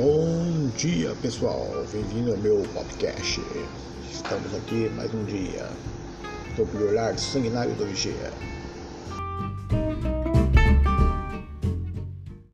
Bom dia pessoal, bem-vindo ao meu podcast. Estamos aqui mais um dia sobre o olhar sanguinário do vigia.